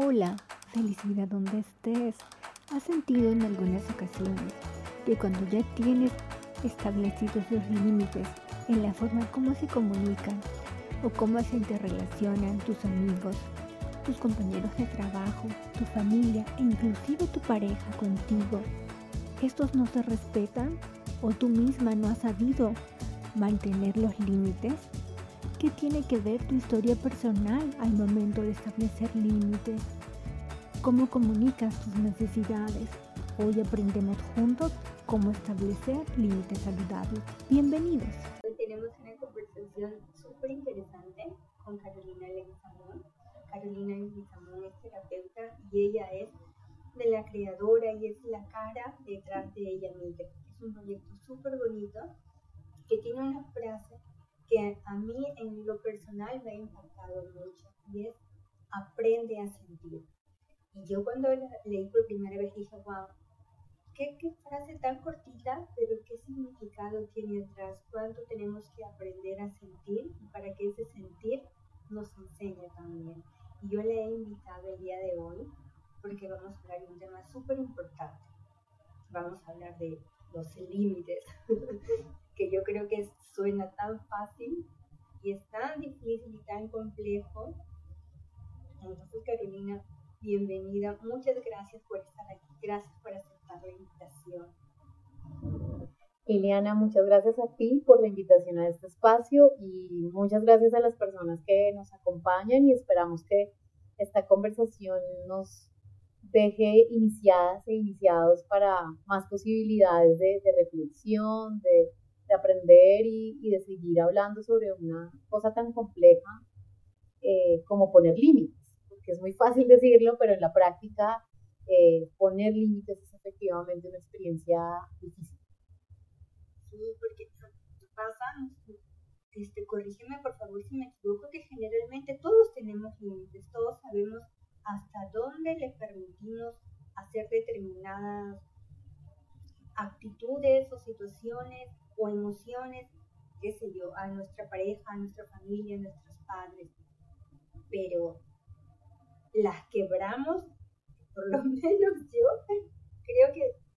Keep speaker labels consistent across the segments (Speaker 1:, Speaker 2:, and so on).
Speaker 1: Hola, felicidad donde estés. ¿Has sentido en algunas ocasiones que cuando ya tienes establecidos los límites en la forma como se comunican o cómo se interrelacionan tus amigos, tus compañeros de trabajo, tu familia e inclusive tu pareja contigo, estos no se respetan o tú misma no has sabido mantener los límites? ¿Qué tiene que ver tu historia personal al momento de establecer límites? ¿Cómo comunicas tus necesidades? Hoy aprendemos juntos cómo establecer límites saludables. Bienvenidos.
Speaker 2: Hoy tenemos una conversación súper interesante con Carolina Leguizamón. Carolina Leguizamón es terapeuta y ella es de la creadora y es la cara detrás de ella misma. Es un proyecto súper bonito que tiene una frase que a mí en lo personal me ha impactado mucho y es aprende a sentir. Y yo cuando la leí por primera vez dije, wow, ¿qué, qué frase tan cortita, pero qué significado tiene atrás, cuánto tenemos que aprender a sentir y para que ese sentir nos enseñe también. Y yo le he invitado el día de hoy porque vamos a hablar de un tema súper importante. Vamos a hablar de los límites, que yo creo que suena tan fácil y es tan difícil y tan complejo. Entonces, Carolina, bienvenida. Muchas gracias por estar aquí. Gracias por aceptar la invitación.
Speaker 3: Liliana, muchas gracias a ti por la invitación a este espacio y muchas gracias a las personas que nos acompañan y esperamos que esta conversación nos deje iniciadas e iniciados para más posibilidades de, reflexión, de de aprender y, y, de seguir hablando sobre una cosa tan compleja eh, como poner límites, porque es muy fácil decirlo, pero en la práctica eh, poner límites es efectivamente una experiencia difícil.
Speaker 2: Sí, porque pasa, este, corrígeme por favor si me equivoco, que generalmente todos tenemos límites, todos sabemos hasta dónde le permitimos hacer determinadas actitudes o situaciones o emociones, qué sé yo, a nuestra pareja, a nuestra familia, a nuestros padres. Pero las quebramos, por lo menos yo creo que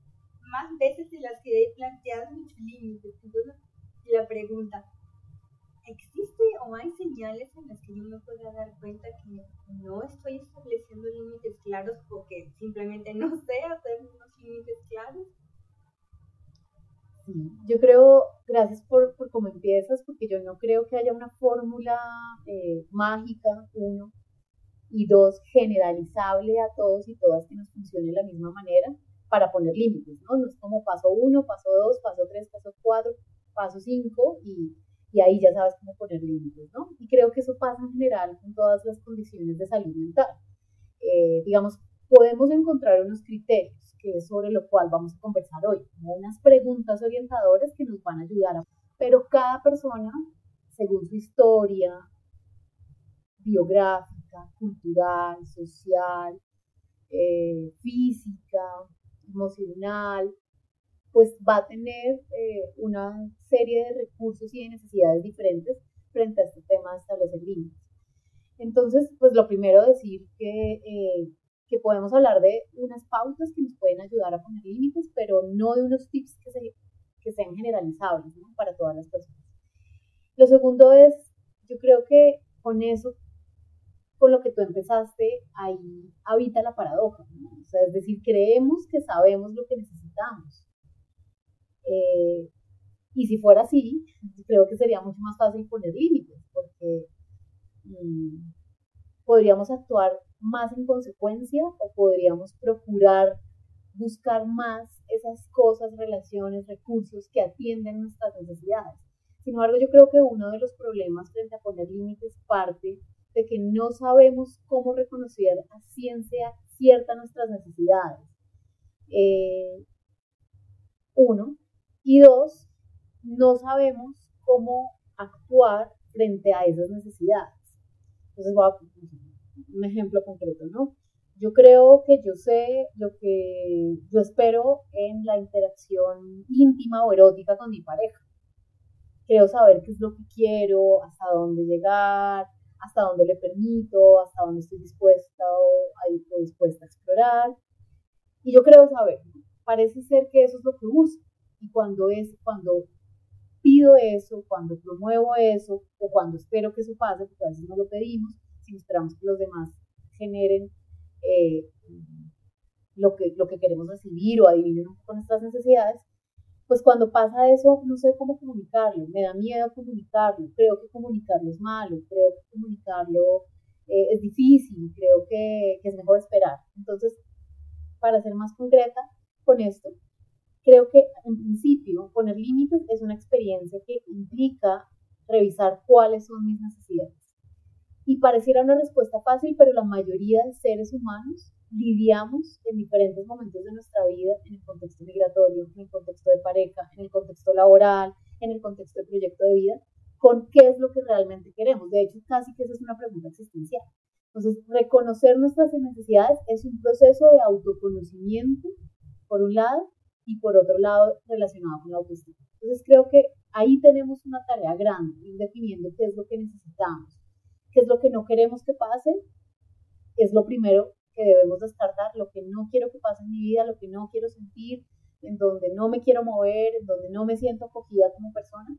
Speaker 2: más veces de las que he planteado mis límites. Entonces, la pregunta, ¿existe o hay señales en las que yo me pueda dar cuenta que no estoy estableciendo límites claros porque simplemente no sé hacer unos límites claros?
Speaker 3: yo creo, gracias por, por cómo empiezas, porque yo no creo que haya una fórmula eh, mágica, uno, y dos, generalizable a todos y todas que nos funcione de la misma manera para poner límites, ¿no? No es como paso uno, paso dos, paso tres, paso cuatro, paso cinco, y, y ahí ya sabes cómo poner límites, ¿no? Y creo que eso pasa en general con todas las condiciones de salud mental. Eh, digamos, podemos encontrar unos criterios que es sobre lo cual vamos a conversar hoy, como unas preguntas orientadoras que nos van a ayudar a... Pero cada persona, según su historia biográfica, cultural, social, eh, física, emocional, pues va a tener eh, una serie de recursos y de necesidades diferentes frente a este tema de establecer límites. Entonces, pues lo primero decir que eh, que podemos hablar de unas pautas que nos pueden ayudar a poner límites, pero no de unos tips que, que sean generalizables para todas las personas. Lo segundo es, yo creo que con eso, con lo que tú empezaste, ahí habita la paradoja. O sea, es decir, creemos que sabemos lo que necesitamos. Eh, y si fuera así, creo que sería mucho más fácil poner límites, porque mm, podríamos actuar más en consecuencia o podríamos procurar buscar más esas cosas, relaciones, recursos que atienden nuestras necesidades. Sin embargo, yo creo que uno de los problemas frente a poner límites parte de que no sabemos cómo reconocer a ciencia cierta nuestras necesidades. Eh, uno. Y dos, no sabemos cómo actuar frente a esas necesidades. Entonces, voy a, un ejemplo concreto, ¿no? Yo creo que yo sé lo que yo espero en la interacción íntima o erótica con mi pareja. Creo saber qué es lo que quiero, hasta dónde llegar, hasta dónde le permito, hasta dónde estoy dispuesta a estoy dispuesta a explorar. Y yo creo saber, parece ser que eso es lo que busco. Y cuando es, cuando pido eso, cuando promuevo eso, o cuando espero que eso pase, porque a veces no lo pedimos, si esperamos que los demás generen eh, lo, que, lo que queremos recibir o adivinen un poco nuestras necesidades, pues cuando pasa eso no sé cómo comunicarlo, me da miedo comunicarlo, creo que comunicarlo es malo, creo que comunicarlo eh, es difícil, creo que, que es mejor esperar. Entonces, para ser más concreta con esto, creo que en principio poner límites es una experiencia que implica revisar cuáles son mis necesidades. Y pareciera una respuesta fácil, pero la mayoría de seres humanos lidiamos en diferentes momentos de nuestra vida, en el contexto migratorio, en el contexto de pareja, en el contexto laboral, en el contexto de proyecto de vida, con qué es lo que realmente queremos. De hecho, casi que esa es una pregunta existencial. Entonces, reconocer nuestras necesidades es un proceso de autoconocimiento, por un lado, y por otro lado, relacionado con la autoestima. Entonces, creo que ahí tenemos una tarea grande, ir definiendo qué es lo que necesitamos, qué es lo que no queremos que pase, es lo primero que debemos descartar, lo que no quiero que pase en mi vida, lo que no quiero sentir, en donde no me quiero mover, en donde no me siento acogida como persona,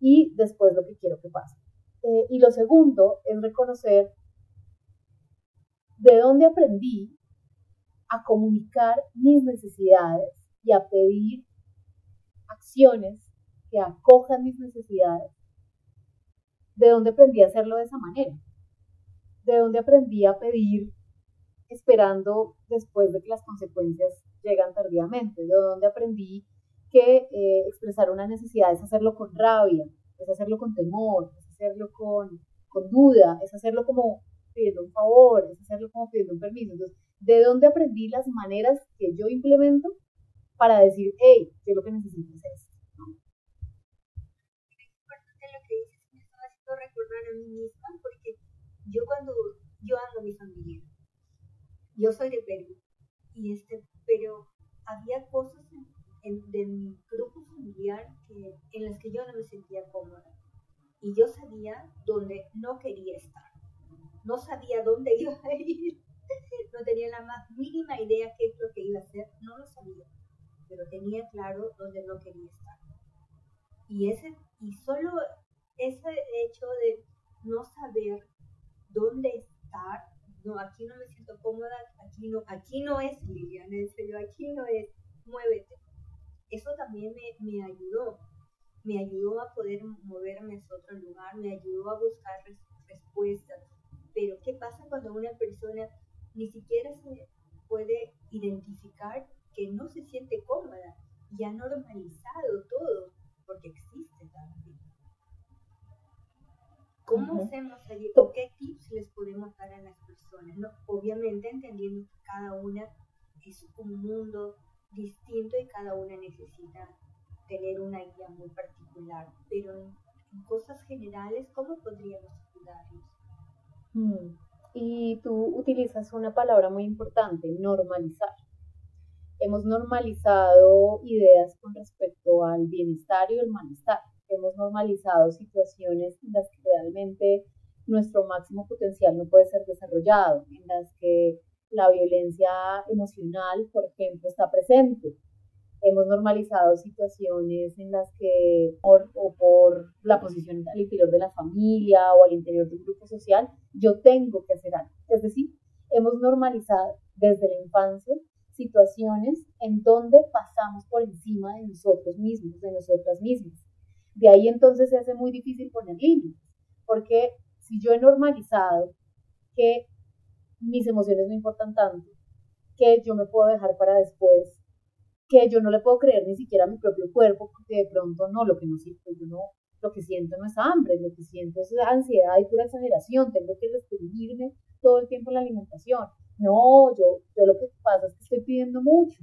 Speaker 3: y después lo que quiero que pase. Eh, y lo segundo es reconocer de dónde aprendí a comunicar mis necesidades y a pedir acciones que acojan mis necesidades. ¿De dónde aprendí a hacerlo de esa manera? ¿De dónde aprendí a pedir esperando después de que las consecuencias llegan tardíamente, de donde aprendí que eh, expresar una necesidad es hacerlo con rabia, es hacerlo con temor, es hacerlo con, con duda, es hacerlo como pidiendo un favor, es hacerlo como pidiendo un permiso. Entonces, ¿de dónde aprendí las maneras que yo implemento para decir, hey, yo lo que necesito es esto?
Speaker 2: Es importante lo que dices, me estaba haciendo recordar a mí misma, porque yo cuando yo amo a mi familia, yo soy de Perú, y este, pero había cosas en, de mi grupo familiar que, en las que yo no me sentía cómoda. Y yo sabía dónde no quería estar. No sabía dónde iba a ir. No tenía la más mínima idea qué es lo que iba a hacer. No lo sabía. Pero tenía claro dónde no quería estar. Y, ese, y solo ese hecho de no saber dónde estar no, aquí no me siento cómoda, aquí no, aquí no es Liliana, en aquí no es, muévete. Eso también me, me ayudó, me ayudó a poder moverme a otro lugar, me ayudó a buscar respuestas. Pero ¿qué pasa cuando una persona ni siquiera se puede identificar que no se siente cómoda y ha normalizado todo? Porque existe también. ¿Cómo hacemos allí? qué tips les podemos dar a las personas? ¿no? Obviamente entendiendo que cada una es un mundo distinto y cada una necesita tener una guía muy particular, pero en, cosas generales, ¿cómo podríamos ayudarlos?
Speaker 3: Mm, y tú utilizas una palabra muy importante, normalizar. Hemos normalizado ideas con respecto al bienestar y el malestar hemos normalizado situaciones en las que realmente nuestro máximo potencial no puede ser desarrollado, en las que la violencia emocional, por ejemplo, está presente. Hemos normalizado situaciones en las que, por, o por la posición al interior de la familia o al interior de un grupo social, yo tengo que hacer algo. Es decir, hemos normalizado desde la infancia situaciones en donde pasamos por encima de nosotros mismos, de nosotras mismas. De ahí entonces se hace muy difícil poner límites, porque si yo he normalizado que mis emociones no importan tanto, que yo me puedo dejar para después, que yo no le puedo creer ni siquiera a mi propio cuerpo, porque de pronto no, lo que no siento, yo no, lo que siento no es hambre, lo que siento es ansiedad y pura exageración, tengo que restringirme todo el tiempo la alimentación. No, yo, yo lo que pasa es que estoy pidiendo mucho.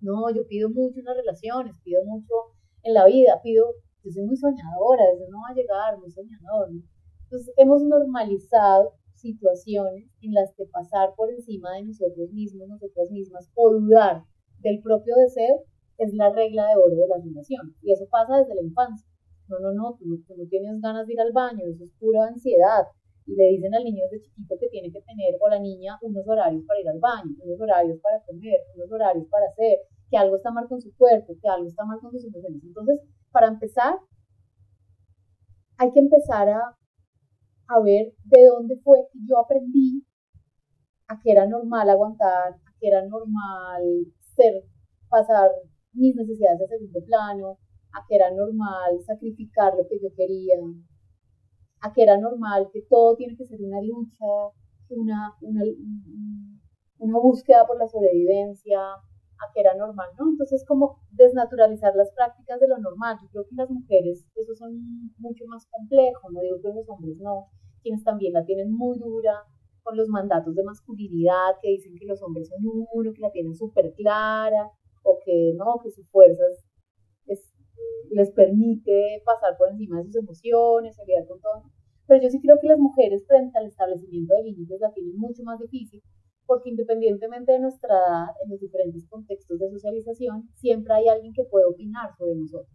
Speaker 3: No, yo pido mucho en las relaciones, pido mucho en la vida, pido yo soy muy soñadora, eso no va a llegar, muy soñador. Entonces hemos normalizado situaciones en las que pasar por encima de nosotros mismos, nosotras mismas, o dudar del propio deseo es la regla de oro de la relación. Y eso pasa desde la infancia. No, no, no, tú, no tienes ganas de ir al baño, eso es pura ansiedad. y le dicen al niño desde chiquito que tiene que tener o la niña unos horarios para ir al baño, unos horarios para comer, unos horarios para hacer, que algo está mal con su cuerpo, que algo está mal con sus emociones. Entonces, para empezar, hay que empezar a, a ver de dónde fue que yo aprendí a que era normal aguantar, a que era normal ser, pasar mis necesidades a segundo plano, a que era normal sacrificar lo que yo quería, a que era normal que todo tiene que ser una lucha, una, una, una búsqueda por la sobrevivencia, a que era normal, ¿no? Entonces, como desnaturalizar las prácticas de lo normal. Yo creo que las mujeres, eso son mucho más complejo, no digo que los hombres no, quienes también la tienen muy dura con los mandatos de masculinidad que dicen que los hombres son uno, que la tienen súper clara, o que no, que sus fuerzas les permite pasar por encima de sus emociones, olvidar con todo. Pero yo sí creo que las mujeres frente al establecimiento de límites la tienen mucho más difícil, porque independientemente de nuestra edad, en los diferentes contextos de socialización, siempre hay alguien que puede opinar sobre nosotros,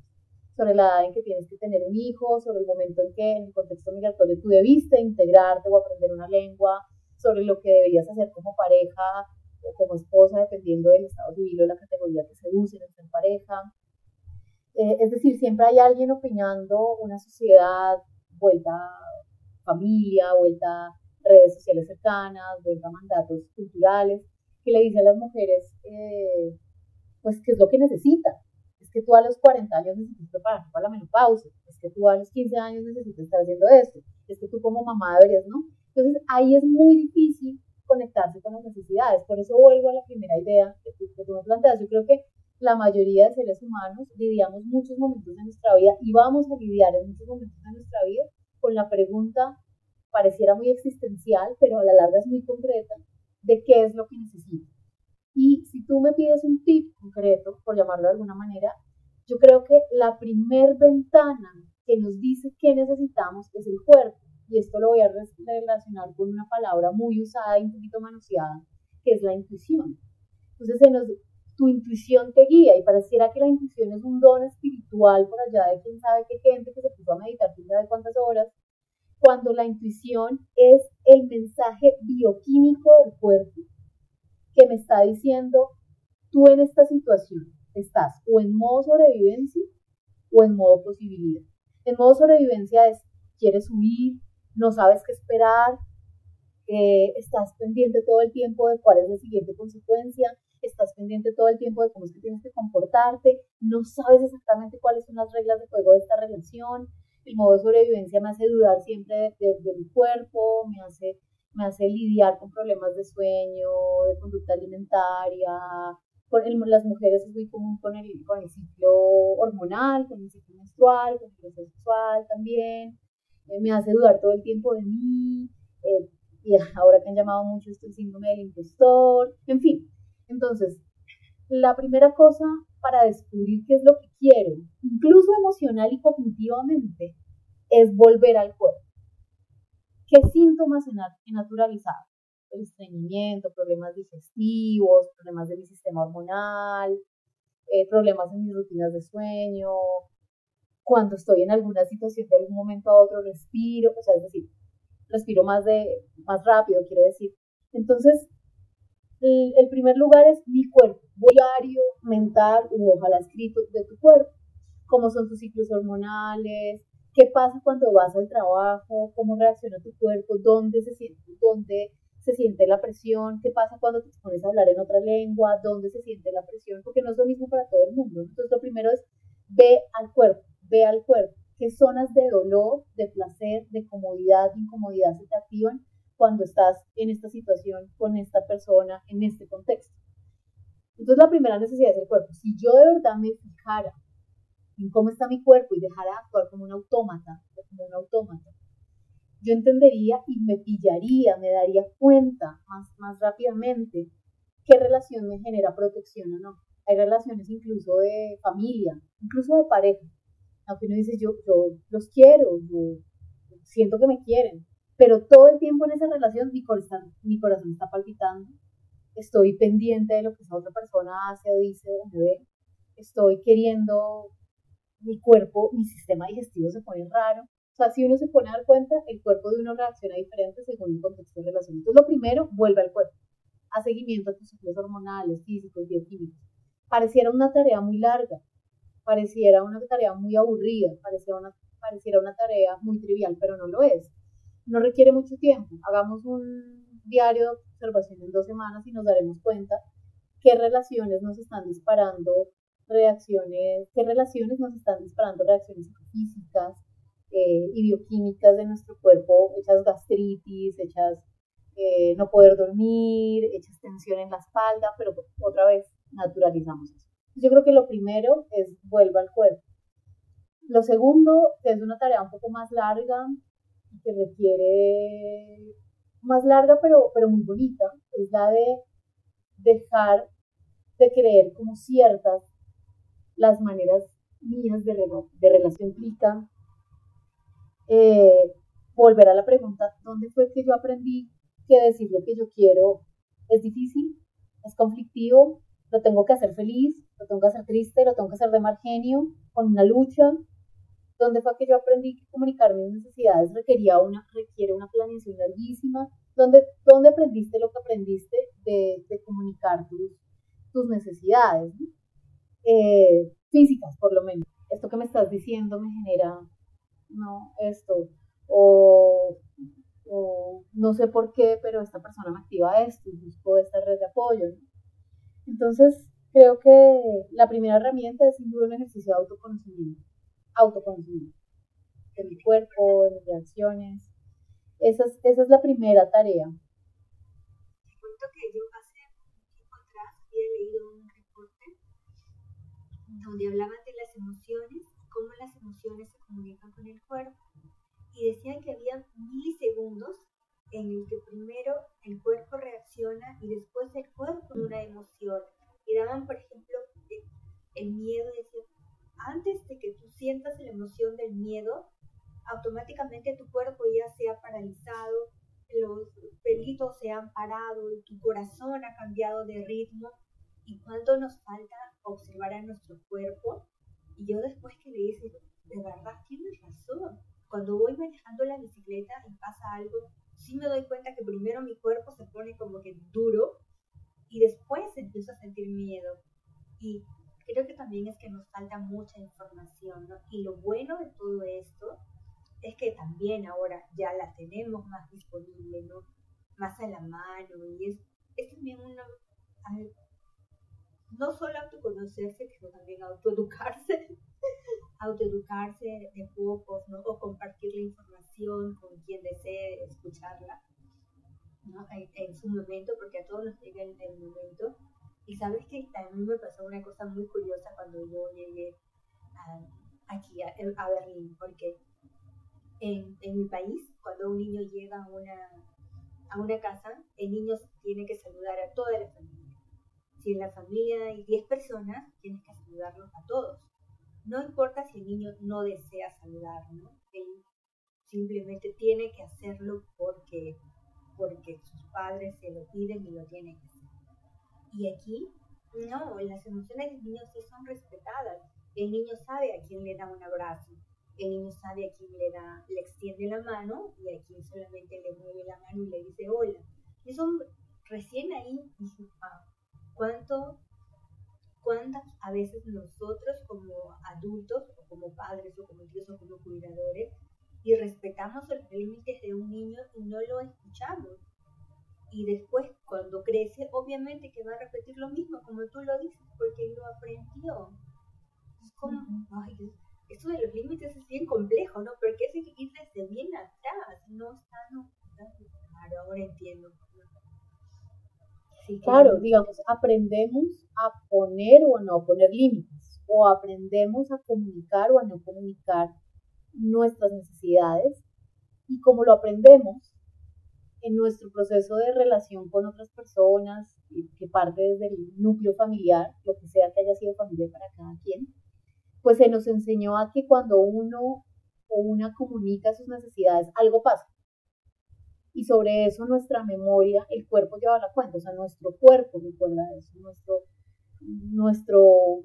Speaker 3: sobre la edad en que tienes que tener un hijo, sobre el momento en que en el contexto migratorio tú debiste integrarte o aprender una lengua, sobre lo que deberías hacer como pareja o como esposa, dependiendo del estado civil o la categoría que se use en ser pareja. Eh, es decir, siempre hay alguien opinando, una sociedad vuelta familia, vuelta redes sociales cercanas, vuelta mandatos culturales, que le dice a las mujeres, eh, pues, qué es lo que necesitan. Es que tú a los 40 años necesitas prepararte para la menopausia, es que tú a los 15 años necesitas estar haciendo esto, es que tú como mamá deberías, ¿no? Entonces ahí es muy difícil conectarse con las necesidades. Por eso vuelvo a la primera idea que que tú me planteas. Yo creo que la mayoría de seres humanos lidiamos muchos momentos de nuestra vida y vamos a lidiar en muchos momentos de nuestra vida con la pregunta, pareciera muy existencial, pero a la larga es muy concreta, de qué es lo que necesito. Y si tú me pides un tip concreto, por llamarlo de alguna manera, yo creo que la primer ventana que nos dice qué necesitamos es el cuerpo. Y esto lo voy a relacionar con una palabra muy usada y un poquito manoseada, que es la intuición. Entonces se nos tu intuición te guía y pareciera que la intuición es un don espiritual por allá de quién sabe qué gente que se puso a meditar quién sabe cuántas horas, cuando la intuición es el mensaje bioquímico del cuerpo que me está diciendo, tú en esta situación estás o en modo sobrevivencia o en modo posibilidad. En modo sobrevivencia es, quieres huir, no sabes qué esperar, eh, estás pendiente todo el tiempo de cuál es la siguiente consecuencia, estás pendiente todo el tiempo de cómo es que tienes que comportarte, no sabes exactamente cuáles son las reglas de juego de esta relación, el modo de sobrevivencia me hace dudar siempre de, mi cuerpo, me hace, me hace lidiar con problemas de sueño, de conducta alimentaria, con las mujeres es muy común con el, con el ciclo hormonal, con el ciclo menstrual, con el ciclo sexual también, eh, me hace dudar todo el tiempo de mí, eh, y ahora que han llamado mucho esto el síndrome del impostor, en fin, entonces, la primera cosa para descubrir qué es lo que quiero, incluso emocional y cognitivamente, es volver al cuerpo. ¿Qué síntomas he naturalizado? Estreñimiento, problemas digestivos, problemas de mi sistema hormonal, eh, problemas en mis rutinas de sueño, cuando estoy en alguna situación de algún momento a otro respiro, o sea, es decir, respiro más, de, más rápido, quiero decir. Entonces, el primer lugar es mi cuerpo, diario, mental u ojalá escrito de tu cuerpo. Cómo son tus ciclos hormonales, qué pasa cuando vas al trabajo, cómo reacciona tu cuerpo, dónde se siente, dónde se siente la presión, qué pasa cuando te pones a hablar en otra lengua, dónde se siente la presión, porque no es lo mismo para todo el mundo. Entonces lo primero es ve al cuerpo, ve al cuerpo, qué zonas de dolor, de placer, de comodidad, de incomodidad se te activan cuando estás en esta situación con esta persona, en este contexto. Entonces la primera necesidad es el cuerpo. Si yo de verdad me fijara en cómo está mi cuerpo y dejara de actuar como un autómata, como un autómata, yo entendería y me pillaría, me daría cuenta más, más rápidamente qué relación me genera protección o no. Hay relaciones incluso de familia, incluso de pareja. Aunque uno dice, yo, yo los quiero, yo siento que me quieren, pero todo el tiempo en esa relación mi corazón, mi corazón está palpitando, estoy pendiente de lo que esa otra persona hace o dice o me ve, estoy queriendo, mi cuerpo, mi sistema digestivo se pone raro, O sea, si uno se pone a dar cuenta, el cuerpo de uno reacciona diferente según el contexto de relación. Entonces, lo primero, vuelve al cuerpo, a seguimiento a tus ciclos hormonales, físicos, bioquímicos. Pareciera una tarea muy larga, pareciera una tarea muy aburrida, pareciera una, pareciera una tarea muy trivial, pero no lo es. No requiere mucho tiempo. Hagamos un diario de observación en dos semanas y nos daremos cuenta qué relaciones nos están disparando reacciones, qué relaciones nos están disparando reacciones físicas eh, y bioquímicas de nuestro cuerpo, hechas gastritis, hechas eh, no poder dormir, hechas tensión en la espalda, pero otra vez naturalizamos eso. Yo creo que lo primero es vuelva al cuerpo. Lo segundo, que es una tarea un poco más larga, que requiere más larga pero, pero muy bonita, es la de dejar de creer como ciertas las maneras mías de, de relación implica eh, volver a la pregunta, ¿dónde fue que yo aprendí que decir lo que yo quiero es difícil, es conflictivo, lo tengo que hacer feliz, lo tengo que hacer triste, lo tengo que hacer de mal genio, con una lucha? ¿Dónde fue que yo aprendí que comunicar mis necesidades requería una, requiere una planeación larguísima? ¿Dónde, dónde aprendiste lo que aprendiste de, de comunicar tus, tus necesidades? Eh, físicas, por lo menos. Esto que me estás diciendo me genera, no, esto, o, no sé por qué, pero esta persona me activa esto y busco esta red de apoyo. Entonces, creo que la primera herramienta es sin un ejercicio de autoconocimiento, autoconocimiento de mi cuerpo, de mis reacciones. Esa es, la primera tarea.
Speaker 2: Te cuento que yo hace tiempo atrás había leído un reporte donde hablaban de las emociones, cómo las emociones se comunican con el cuerpo y decían que había milisegundos en el que primero el cuerpo reacciona y después el cuerpo una emoción. Y daban, por ejemplo, el miedo, antes de que tú sientas la emoción del miedo, automáticamente tu cuerpo ya se ha paralizado, los pelitos se han parado, tu corazón ha cambiado de ritmo. ¿Y cuánto nos falta observar a nuestro cuerpo? Y yo después que le dice, de verdad tienes razón, cuando voy manejando la bicicleta y pasa algo, sí me doy cuenta que primero mi cuerpo se pone como que duro y después empiezo a sentir miedo. Y creo que también es que nos falta mucha información, ¿no? Y lo bueno de todo esto es que también ahora ya la tenemos más disponible, ¿no? Más a la mano y es, es también una, no solo autoconocerse, sino también autoeducarse autoeducarse de pocos, ¿no? O compartir la información con quien desee escucharla, ¿no? En, su momento, porque a todos nos llega el, el momento. Y sabes que mí me pasó una cosa muy curiosa cuando yo llegué aquí a, a, Berlín, porque en, en, mi país, cuando un niño llega a una, a una casa, el niño tiene que saludar a toda la familia. Si en la familia hay 10 personas, tienes que saludarlos a todos. No importa si el niño no desea saludar, ¿no? Él simplemente tiene que hacerlo porque, porque sus padres se lo piden y lo tienen que hacer. Y aquí, no, las emociones del niño sí son respetadas. El niño sabe a quién le da un abrazo, el niño sabe a quién le da, le extiende la mano y a quién solamente le mueve la mano y le dice hola. Y eso recién ahí dije, ah, cuánto cuántas a veces nosotros como adultos o como padres o como tíos o como cuidadores y respetamos los límites de un niño y no lo escuchamos. Y después, cuando crece, obviamente que va a repetir lo mismo, como tú lo dices, porque lo aprendió. Es como, ay, esto de los límites es bien complejo, ¿no? Porque es que ir desde bien atrás, no está, no, claro, ahora entiendo.
Speaker 3: Sí, claro, digamos, aprendemos a poner o a no poner límites, o aprendemos a comunicar o a no comunicar nuestras necesidades, y como lo aprendemos en nuestro proceso de relación con otras personas, que parte desde el núcleo familiar, lo que sea que haya sido familia para cada quien, pues se nos enseñó a que cuando uno o una comunica sus necesidades, algo pasa. Y sobre eso nuestra memoria, el cuerpo lleva la cuenta, o sea, nuestro cuerpo recuerda eso, nuestro, nuestro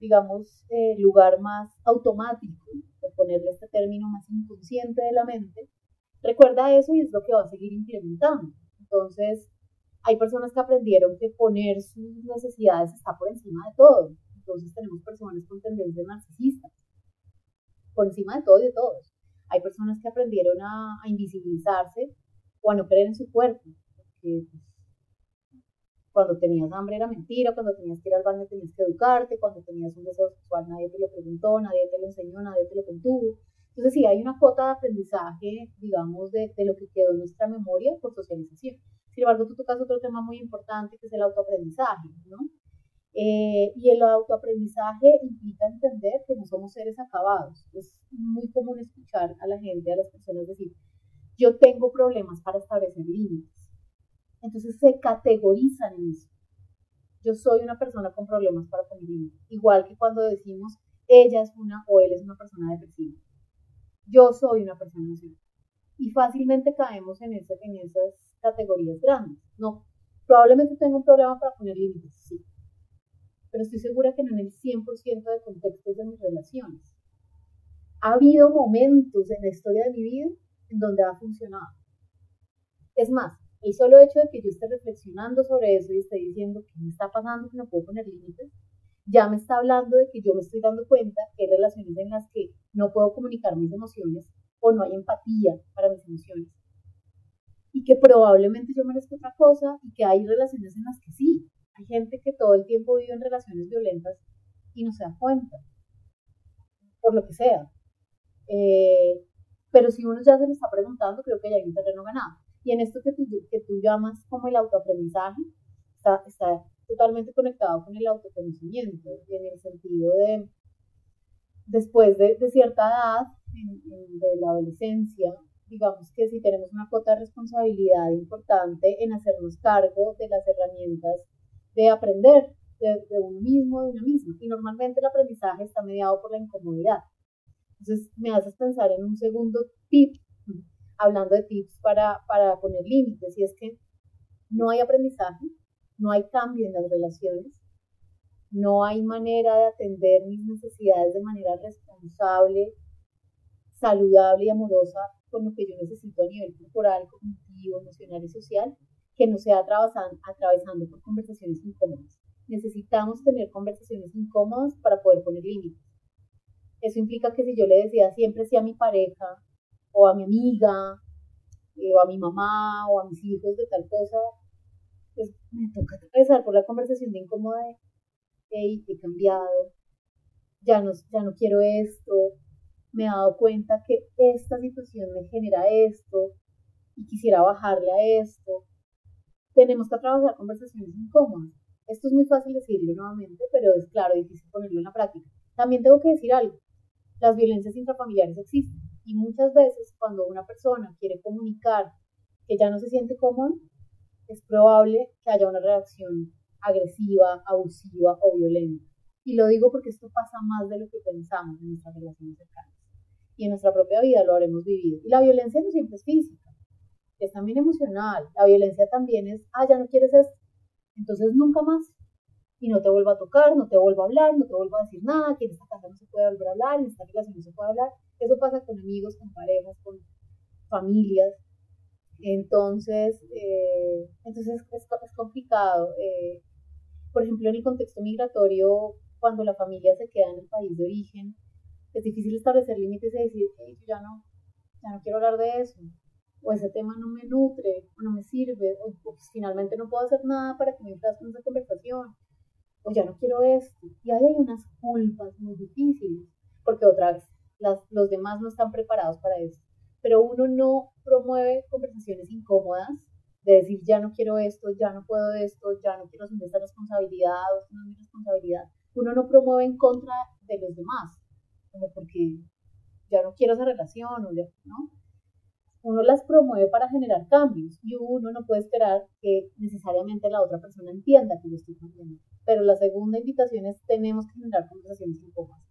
Speaker 3: digamos, eh, lugar más automático de ponerle este término más inconsciente de la mente, recuerda eso y es lo que va a seguir implementando. Entonces, hay personas que aprendieron que poner sus necesidades está por encima de todo. Entonces tenemos personas con tendencias narcisistas, por encima de todo y de todos. Hay personas que aprendieron a, invisibilizarse o a no creer en su cuerpo, porque pues, cuando tenías hambre era mentira, cuando tenías que ir al baño tenías que educarte, cuando tenías un deseo sexual nadie te lo preguntó, nadie te lo enseñó, nadie te lo contuvo. Entonces sí, hay una cuota de aprendizaje, digamos, de, de lo que quedó en nuestra memoria por socialización. Sin embargo, tú tocas otro tema muy importante que es el autoaprendizaje, ¿no? Eh, y el autoaprendizaje implica entender que no somos seres acabados. Es muy común escuchar a la gente, a las personas decir, yo tengo problemas para establecer límites. Entonces se categorizan en eso. Yo soy una persona con problemas para poner límites. Igual que cuando decimos, ella es una o él es una persona depresiva. Yo soy una persona así. Y fácilmente caemos en, ese, en esas categorías grandes. No, probablemente tengo un problema para poner límites, sí pero estoy segura que no en el 100% de contextos de mis relaciones. Ha habido momentos en la historia de mi vida en donde ha funcionado. Es más, el solo hecho de que yo esté reflexionando sobre eso y esté diciendo que me está pasando, que no puedo poner límites, ya me está hablando de que yo me estoy dando cuenta que hay relaciones en las que no puedo comunicar mis emociones o no hay empatía para mis emociones. Y que probablemente yo merezco otra cosa y que hay relaciones en las que sí, hay gente que todo el tiempo vive en relaciones violentas y no se da cuenta, por lo que sea. Eh, pero si uno ya se lo está preguntando, creo que ya hay un terreno ganado. Y en esto que tú, que tú llamas como el autoaprendizaje, está, está totalmente conectado con el autoconocimiento, en el sentido de, después de, de cierta edad, de la adolescencia, digamos que si tenemos una cuota de responsabilidad importante en hacernos cargo de las herramientas de aprender de, uno mismo, de uno mismo. Y normalmente el aprendizaje está mediado por la incomodidad. Entonces me haces pensar en un segundo tip, hablando de tips para, para poner límites, y es que no hay aprendizaje, no hay cambio en las relaciones, no hay manera de atender mis necesidades de manera responsable, saludable y amorosa con lo que yo necesito a nivel corporal, cognitivo, emocional y social, que no sea atravesando por conversaciones incómodas. Necesitamos tener conversaciones incómodas para poder poner límites. Eso implica que si yo le decía siempre sí a mi pareja, o a mi amiga, eh, o a mi mamá, o a mis hijos de tal cosa, pues me toca atravesar por la conversación de incómoda de, hey, he cambiado, ya no, ya no quiero esto, me he dado cuenta que esta situación me genera esto, y quisiera bajarle a esto, tenemos que trabajar conversaciones incómodas. Esto es muy fácil decirlo nuevamente, pero es claro, difícil ponerlo en la práctica. También tengo que decir algo, las violencias intrafamiliares existen y muchas veces cuando una persona quiere comunicar que ya no se siente cómoda, es probable que haya una reacción agresiva, abusiva o violenta. Y lo digo porque esto pasa más de lo que pensamos en nuestras relaciones cercanas. Y en nuestra propia vida lo habremos vivido. Y la violencia no siempre es física es también emocional. La violencia también es, ah, ya no quieres esto, entonces nunca más. Y no te vuelvo a tocar, no te vuelvo a hablar, no te vuelvo a decir nada, que en esta casa no se puede volver a hablar, en esta relación no se puede hablar. Eso pasa con amigos, con parejas, con familias. Entonces, eh, entonces es, es complicado. Eh, por ejemplo, en el contexto migratorio, cuando la familia se queda en el país de origen, es difícil establecer límites y decir, hey, yo ya no, ya no quiero hablar de eso o ese tema no me nutre, o no me sirve, o, finalmente no puedo hacer nada para que me entras con esa conversación, o ya no quiero esto. Y ahí hay unas culpas muy difíciles, porque otra vez, las, los demás no están preparados para eso. Pero uno no promueve conversaciones incómodas de decir, ya no quiero esto, ya no puedo esto, ya no quiero asumir esta responsabilidad, o esto no es mi responsabilidad. Uno no promueve en contra de los demás, como porque ya no quiero esa relación, o ya, ¿no? uno las promueve para generar cambios y uno no puede esperar que necesariamente la otra persona entienda que lo estoy cambiando. Pero la segunda invitación es tenemos que generar conversaciones incómodas.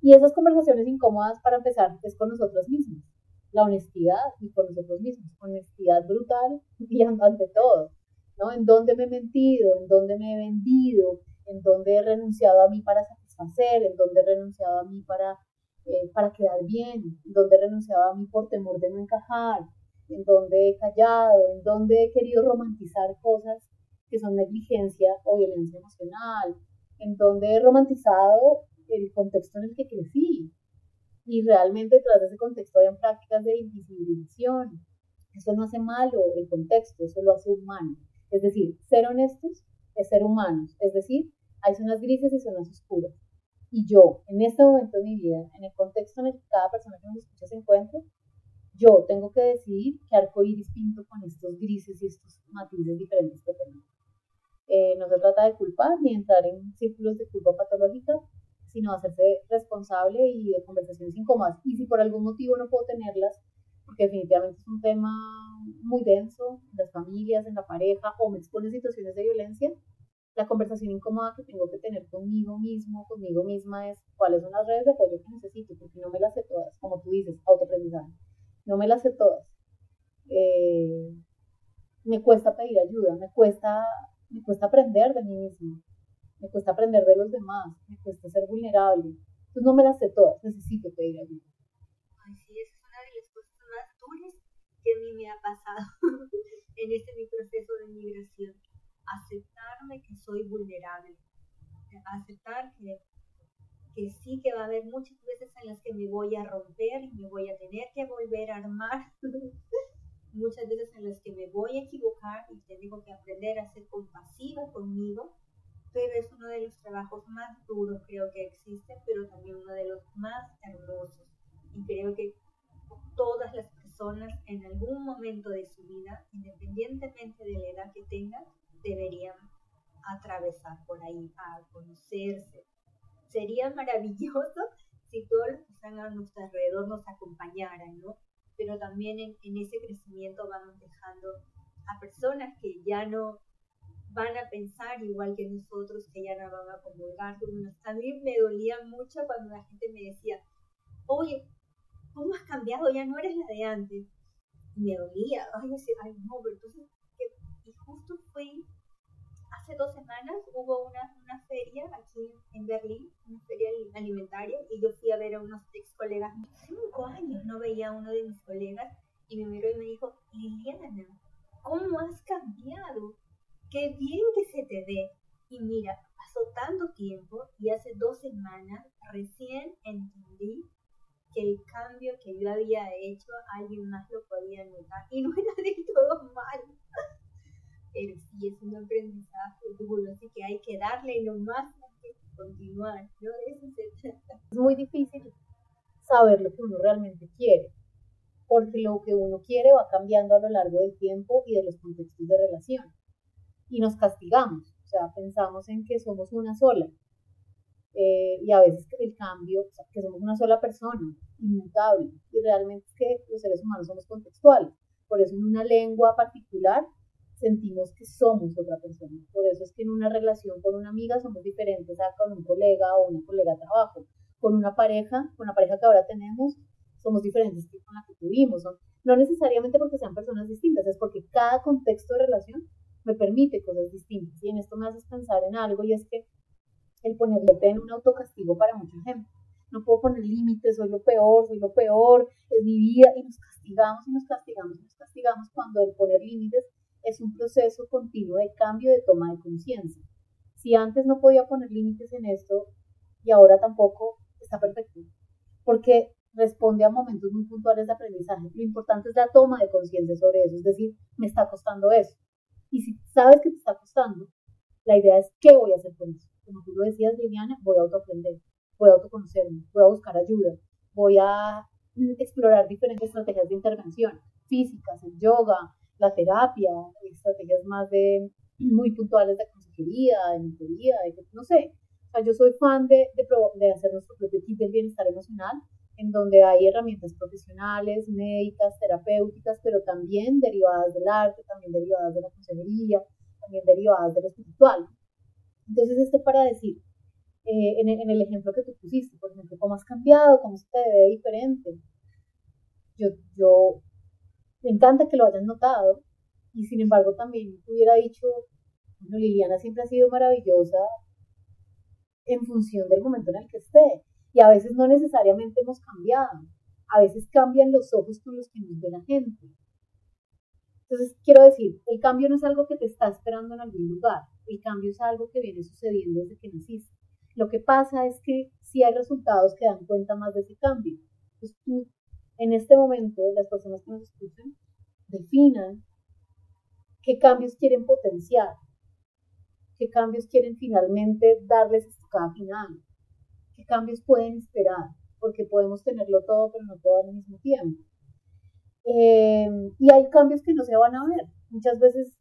Speaker 3: Y esas conversaciones incómodas, para empezar, es con nosotros mismos. La honestidad y con nosotros mismos. Honestidad brutal y ante todo. ¿no? En dónde me he mentido, en dónde me he vendido, en dónde he renunciado a mí para satisfacer, en dónde he renunciado a mí para eh, para quedar bien, en donde he renunciado a mí por temor de no encajar, en donde he callado, en donde he querido romantizar cosas que son negligencia o violencia emocional, en donde he romantizado el contexto en el que crecí. Y realmente tras ese contexto hay prácticas de invisibilización. Eso no hace malo el contexto, eso lo hace humano. Es decir, ser honestos es ser humanos. Es decir, hay zonas grises y zonas oscuras. Y yo, en este momento de mi vida, en el contexto en el que cada persona que nos escucha se encuentra, yo tengo que decidir qué arco iris pinto con estos grises y estos matices diferentes que tengo. Eh, no se trata de culpar ni entrar en círculos de culpa patológica, sino hacerse responsable y de conversaciones incómodas. Y si por algún motivo no puedo tenerlas, porque definitivamente es un tema muy denso en las familias, en la pareja, o me expone situaciones de violencia, la conversación incómoda que tengo que tener conmigo mismo, conmigo misma, es cuáles son las redes de apoyo que necesito, porque no me las sé todas, como tú dices, autoaprendizaje. No me las sé todas. Eh, me cuesta pedir ayuda, me cuesta, me cuesta aprender de mí mismo me cuesta aprender de los demás, me cuesta ser vulnerable. Entonces no me las sé todas, necesito pedir ayuda.
Speaker 2: Ay, sí, esa es una de las cosas más duras que a mí me ha pasado en este mi proceso de migración. Aceptarme que soy vulnerable. Aceptar que, que sí que va a haber muchas veces en las que me voy a romper y me voy a tener que volver a armar. muchas veces en las que me voy a equivocar y tengo que aprender a ser compasiva conmigo pero es uno de los trabajos más duros creo que existe, pero también uno de los más hermosos. Y creo que todas las personas en algún momento de su vida, independientemente de la edad que tengan, deberían atravesar por ahí, a conocerse. Sería maravilloso si todos los que están a nuestro alrededor nos acompañaran, ¿no? Pero también en, en ese crecimiento vamos dejando a personas que ya no van a pensar igual que nosotros, que ya no van a comulgar A mí me dolía mucho cuando la gente me decía, oye, ¿cómo has cambiado? Ya no eres la de antes. Y me dolía, ay, ay no, pero entonces, y justo fue, hace dos semanas hubo una, una feria aquí en Berlín, una feria alimentaria, y yo fui a ver a unos ex colegas, cinco años no veía a uno de mis colegas, y me miró y me dijo, Liliana, ¿cómo has cambiado? Qué bien que se te ve. Y mira, pasó tanto tiempo y hace dos semanas recién entendí que el cambio que yo había hecho alguien más lo podía notar y no era de todo mal. Pero sí es un aprendizaje duro, así que hay que darle lo más que continuar, ¿no?
Speaker 3: Es muy difícil saber lo que uno realmente quiere, porque lo que uno quiere va cambiando a lo largo del tiempo y de los contextos de relación y nos castigamos, o sea, pensamos en que somos una sola. Eh, y a veces el cambio, o sea, que somos una sola persona, inmutable, y realmente es que los seres humanos somos contextuales, por eso en una lengua particular sentimos que somos otra persona, por eso es que en una relación con una amiga somos diferentes a con un colega o una colega de trabajo, con una pareja, con la pareja que ahora tenemos, somos diferentes que con la que tuvimos, no necesariamente porque sean personas distintas, es porque cada contexto de relación me permite cosas distintas. Y en esto me haces pensar en algo y es que el ponerle en un autocastigo para mucha gente. No puedo poner límites, soy lo peor, soy lo peor, es mi vida y nos castigamos y nos castigamos y nos castigamos cuando el poner límites es un proceso continuo de cambio, de toma de conciencia. Si antes no podía poner límites en esto y ahora tampoco, está perfecto. Porque responde a momentos muy puntuales de aprendizaje. Lo importante es la toma de conciencia sobre eso, es decir, me está costando eso. Y si sabes que te está costando, la idea es qué voy a hacer con eso. Como tú lo decías, Liliana, voy a autoaprender, voy a autoconocerme, voy a buscar ayuda, voy a explorar diferentes estrategias de intervención físicas, el yoga, la terapia, estrategias más de muy puntuales de consejería, de mentoría, de, no sé. O sea, yo soy fan de, de, de hacer nuestro propio kit del bienestar emocional en donde hay herramientas profesionales, médicas, terapéuticas, pero también derivadas del arte, también derivadas de la consejería, también derivadas de lo espiritual. Entonces, esto para decir, eh, en, en, el ejemplo que tú pusiste, por ejemplo, cómo has cambiado, cómo se te ve diferente. Yo, yo, me encanta que lo hayan notado y sin embargo también hubiera dicho, bueno, Liliana siempre ha sido maravillosa en función del momento en el que esté Y a veces no necesariamente hemos cambiado, a veces cambian los ojos con los que nos ve la gente. Entonces, quiero decir, el cambio no es algo que te está esperando en algún lugar, el cambio es algo que viene sucediendo desde que naciste. Lo que pasa es que si hay resultados que dan cuenta más de ese cambio. Entonces, tú, en este momento, las personas que nos escuchan, definan qué cambios quieren potenciar, qué cambios quieren finalmente darles cada final, qué cambios pueden esperar, porque podemos tenerlo todo, pero no todo al mismo tiempo. Eh, y hay cambios que no se van a ver. Muchas veces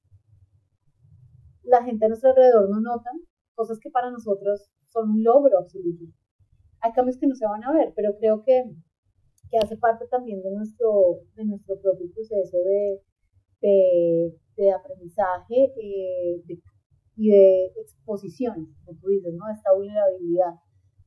Speaker 3: la gente a nuestro alrededor no nota cosas que para nosotros son un logro absoluto. Hay cambios que no se van a ver, pero creo que, que hace parte también de nuestro, de nuestro propio proceso de, de, aprendizaje eh, y de exposición, como tú dices, ¿no? Esta vulnerabilidad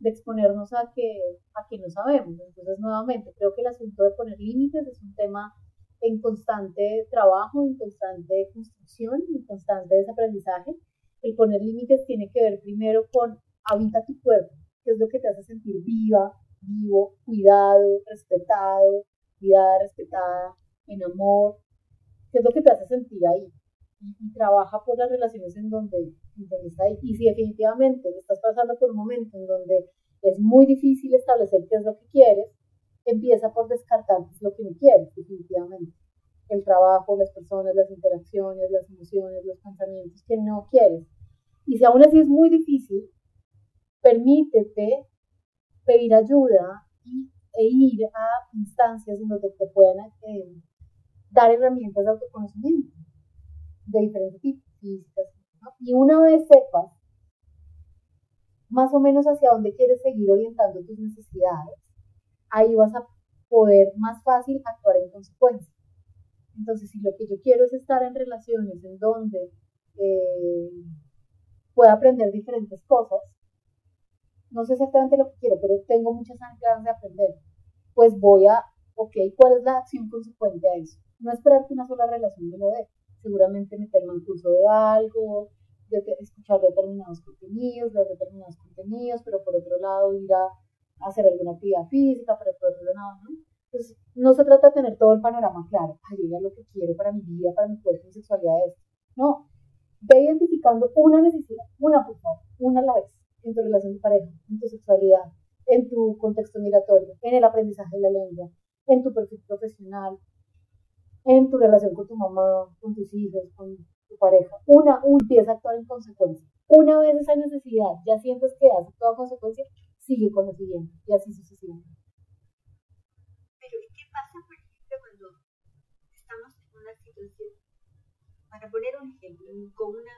Speaker 3: de exponernos a que, a que no sabemos. Entonces, nuevamente, creo que el asunto de poner límites es un tema en constante trabajo, en constante construcción, en constante desaprendizaje. El poner límites tiene que ver primero con habita tu cuerpo, que es lo que te hace sentir viva, vivo, cuidado, respetado, cuidada, respetada, en amor, qué es lo que te hace sentir ahí. Y, trabaja por las relaciones en donde, donde está ahí. Y si definitivamente estás pasando por un momento en donde es muy difícil establecer qué es lo que quieres, empieza por descartar qué es lo que no quieres, definitivamente. El trabajo, las personas, las interacciones, las emociones, los pensamientos que no quieres. Y si aún así es muy difícil, permítete pedir ayuda y, e ir a instancias en donde te puedan eh, dar herramientas de autoconocimiento de diferentes tipos, físicas. Y una vez sepas más o menos hacia dónde quieres seguir orientando tus necesidades, ahí vas a poder más fácil actuar en consecuencia. Entonces, si lo que yo quiero es estar en relaciones en donde eh, pueda aprender diferentes cosas, no sé exactamente lo que quiero, pero tengo muchas ganas de aprender, pues voy a, ok, ¿cuál es la acción consecuente a eso? No esperar que una sola relación me lo dé, seguramente meterme en curso de algo, de escuchar determinados contenidos, ver determinados contenidos, pero por otro lado ir a hacer alguna actividad física, pero por otro lado, ¿no? Entonces, no se trata de tener todo el panorama claro, ay, lo que quiero para mi vida, para mi cuerpo, mi sexualidad, es. No, ve identificando una necesidad, una por favor, una a la vez en tu relación de pareja, en tu sexualidad, en tu contexto migratorio, en el aprendizaje de la lengua, en tu perfil profesional, en tu relación con tu mamá, con tus hijos, con tu pareja. Una, un, empieza a actuar en consecuencia. Una vez esa necesidad ya sientes que actuado en consecuencia, sigue con lo siguiente y así sucesivamente.
Speaker 2: Pero ¿qué pasa, por ejemplo, cuando estamos en una situación, para poner un ejemplo, con una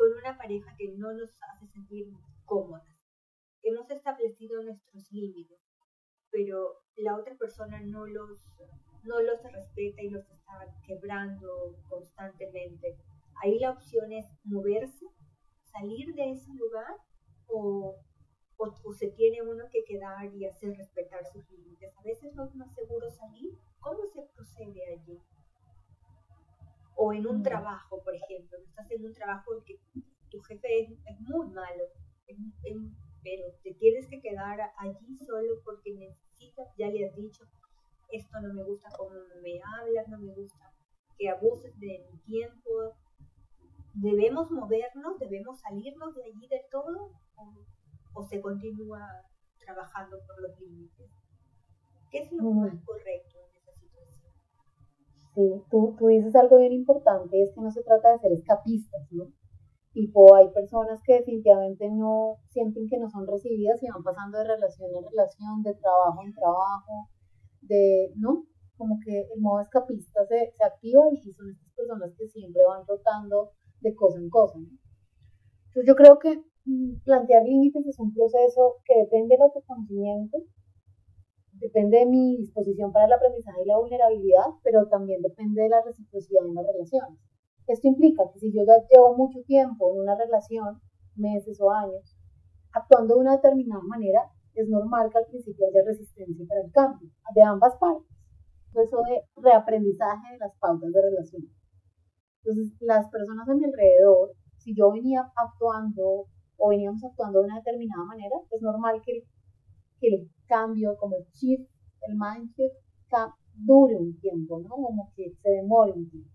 Speaker 2: con una pareja que no nos hace sentir cómodas. Hemos establecido nuestros límites, pero la otra persona no los, no los respeta y los está quebrando constantemente. Ahí la opción es moverse, salir de ese lugar o, o, se tiene uno que quedar y hacer respetar sus límites. A veces no es más seguro salir. ¿Cómo se procede allí? O en un mm. trabajo, por ejemplo, estás en un trabajo que tu jefe es, muy malo, pero te tienes que quedar allí solo porque necesitas, ya le has dicho, esto no me gusta como me hablas, no me gusta que abuses de mi tiempo. ¿Debemos movernos? ¿Debemos salirnos de allí de todo? ¿O, se continúa trabajando por los límites? ¿Qué es lo más correcto?
Speaker 3: Sí, tú, tú dices algo bien importante, es que no se trata de ser escapistas, ¿no? Tipo, hay personas que definitivamente no sienten que no son recibidas y van pasando de relación en relación, de trabajo en trabajo, de, ¿no? Como que el modo escapista se, se activa y son estas personas que siempre van rotando de cosa en cosa, ¿no? Entonces yo creo que mm, plantear límites es un proceso que depende del autoconocimiento, depende de mi disposición para el aprendizaje y la vulnerabilidad, pero también depende de la reciprocidad en las relaciones. Esto implica que si yo ya llevo mucho tiempo en una relación, meses o años, actuando de una determinada manera, es normal que al principio haya resistencia para el cambio, de ambas partes. Eso de reaprendizaje de las pautas de relación. Entonces, las personas a mi alrededor, si yo venía actuando o veníamos actuando de una determinada manera, es normal que el cambio, como el shift, el mind shift, dure un tiempo, ¿no? Como que se demore un tiempo.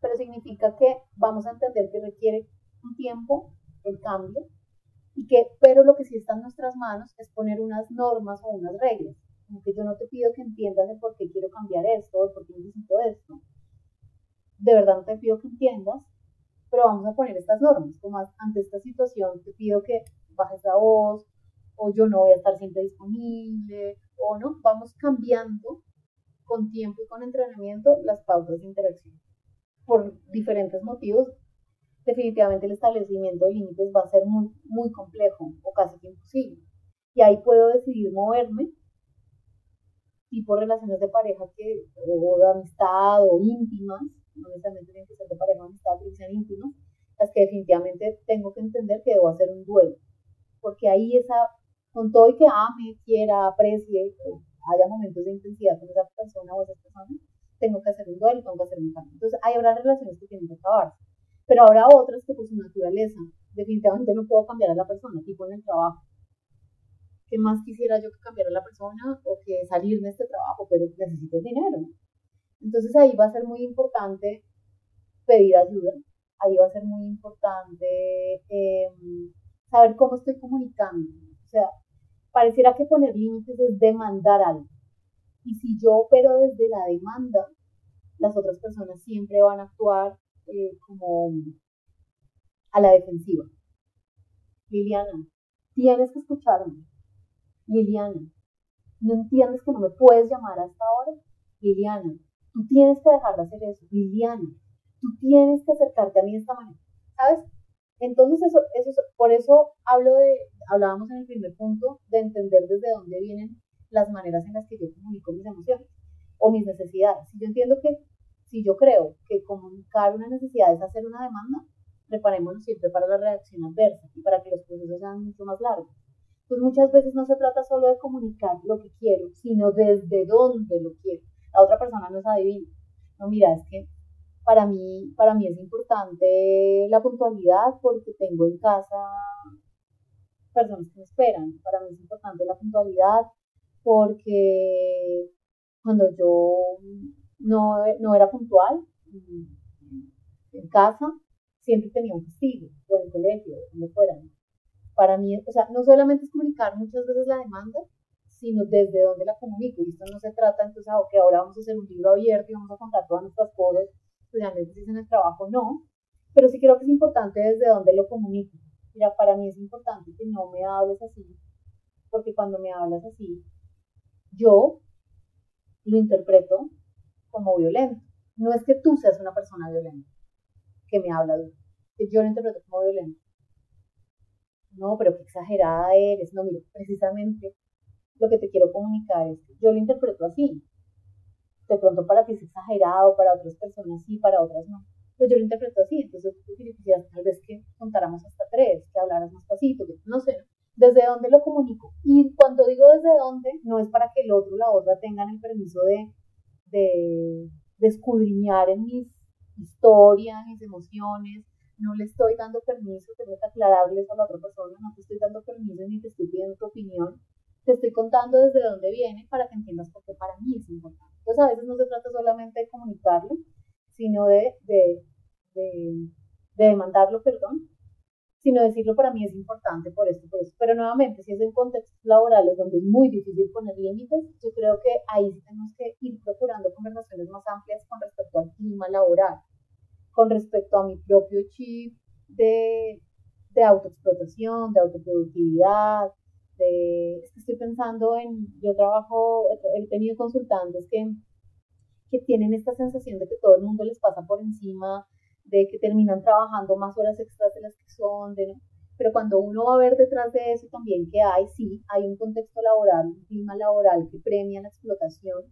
Speaker 3: Pero significa que vamos a entender que requiere un tiempo el cambio y que, pero lo que sí está en nuestras manos es poner unas normas o unas reglas. Como que yo no te pido que entiendas el por qué quiero cambiar esto, o por qué necesito esto. De verdad no te pido que entiendas, pero vamos a poner estas normas. Como ante esta situación te pido que bajes la voz, o yo no voy a estar siempre disponible, o no, vamos cambiando con tiempo y con entrenamiento las pautas de interacción. Por diferentes motivos, definitivamente el establecimiento de límites va a ser muy, muy complejo o casi imposible. Y ahí puedo decidir moverme, tipo relaciones de pareja que, o de amistad o íntimas, no necesariamente tienen que ser de pareja o amistad, pero que sean íntimas, las que definitivamente tengo que entender que debo hacer un duelo. Porque ahí esa, con todo y que ame, quiera, aprecie, haya momentos de intensidad con esa persona o esas personas, tengo que hacer un duelo, tengo que hacer un cambio. Entonces, hay habrá relaciones que tienen que acabarse. Pero habrá otras que por su naturaleza, definitivamente no puedo cambiar a la persona, tipo en el trabajo. ¿Qué más quisiera yo que cambiar a la persona o que salir de este trabajo? Pero necesito dinero. Entonces ahí va a ser muy importante pedir ayuda, ahí va a ser muy importante em, saber cómo estoy comunicando. O sea, pareciera que poner límites es demandar algo. Y si yo opero desde la demanda, las otras personas siempre van a actuar eh, como a la defensiva. Liliana, tienes que escucharme. Liliana, ¿no entiendes que no me puedes llamar hasta ahora? Liliana, tú tienes que dejar de hacer eso. Liliana, tú tienes que acercarte a mí de esta manera. ¿Sabes? Entonces, eso, eso, por eso hablo de, hablábamos en el primer punto, de entender desde dónde vienen las maneras en las que yo comunico mis emociones o mis necesidades. Si yo entiendo que si yo creo que comunicar una necesidad es hacer una demanda, preparémonos siempre para la reacción adversa y para que los procesos sean mucho más largos. Pues muchas veces no se trata solo de comunicar lo que quiero, sino desde dónde lo quiero. La otra persona no es adivina. No, mira, es que para mí, para mí es importante la puntualidad porque tengo en casa personas que me esperan. Para mí es importante la puntualidad porque cuando yo no, no era puntual en casa, siempre tenía un castigo, o en el colegio, donde fuera. Para mí, o sea, no solamente es comunicar muchas veces la demanda, sino desde dónde la comunico. Y esto no se trata entonces, ah, ok, ahora vamos a hacer un libro abierto y vamos a contar todas nuestras cosas, especialmente si es en el trabajo, no. Pero sí creo que es importante desde dónde lo comunico. Mira, para mí es importante que no me hables así, porque cuando me hablas así, yo lo interpreto como violento. No es que tú seas una persona violenta, que me habla de que yo lo interpreto como violento. No, pero qué exagerada eres. No, mire, precisamente lo que te quiero comunicar es que yo lo interpreto así. De pronto para ti es exagerado, para otras personas sí, para otras no. Pero yo lo interpreto así. Entonces, quisiera tal vez que contáramos hasta tres, que hablaras más pasito, no sé. ¿Desde dónde lo comunico? Y cuando digo desde dónde, no es para que el otro o la otra tengan el permiso de de, escudriñar en mis historias, mis emociones, no le estoy dando permiso, tengo que aclararles a la otra persona, no te estoy dando permiso ni te estoy pidiendo tu opinión, te estoy contando desde dónde viene para que entiendas por qué para mí es importante. Entonces a veces no se trata solamente de comunicarlo, sino de, de, de, de demandarlo, perdón, sino decirlo para mí es importante por esto, por eso. Pero nuevamente, si es en contextos laborales donde es muy difícil poner límites, yo creo que ahí tenemos que ir procurando conversaciones más amplias con respecto al clima laboral, con respecto a mi propio chip de, de autoexplotación, de autoproductividad, de, estoy pensando en, yo trabajo, he tenido consultantes que, que tienen esta sensación de que todo el mundo les pasa por encima de que terminan trabajando más horas extras de las que son, pero cuando uno va a ver detrás de eso también que hay, sí, hay un contexto laboral, un clima laboral que premia la explotación,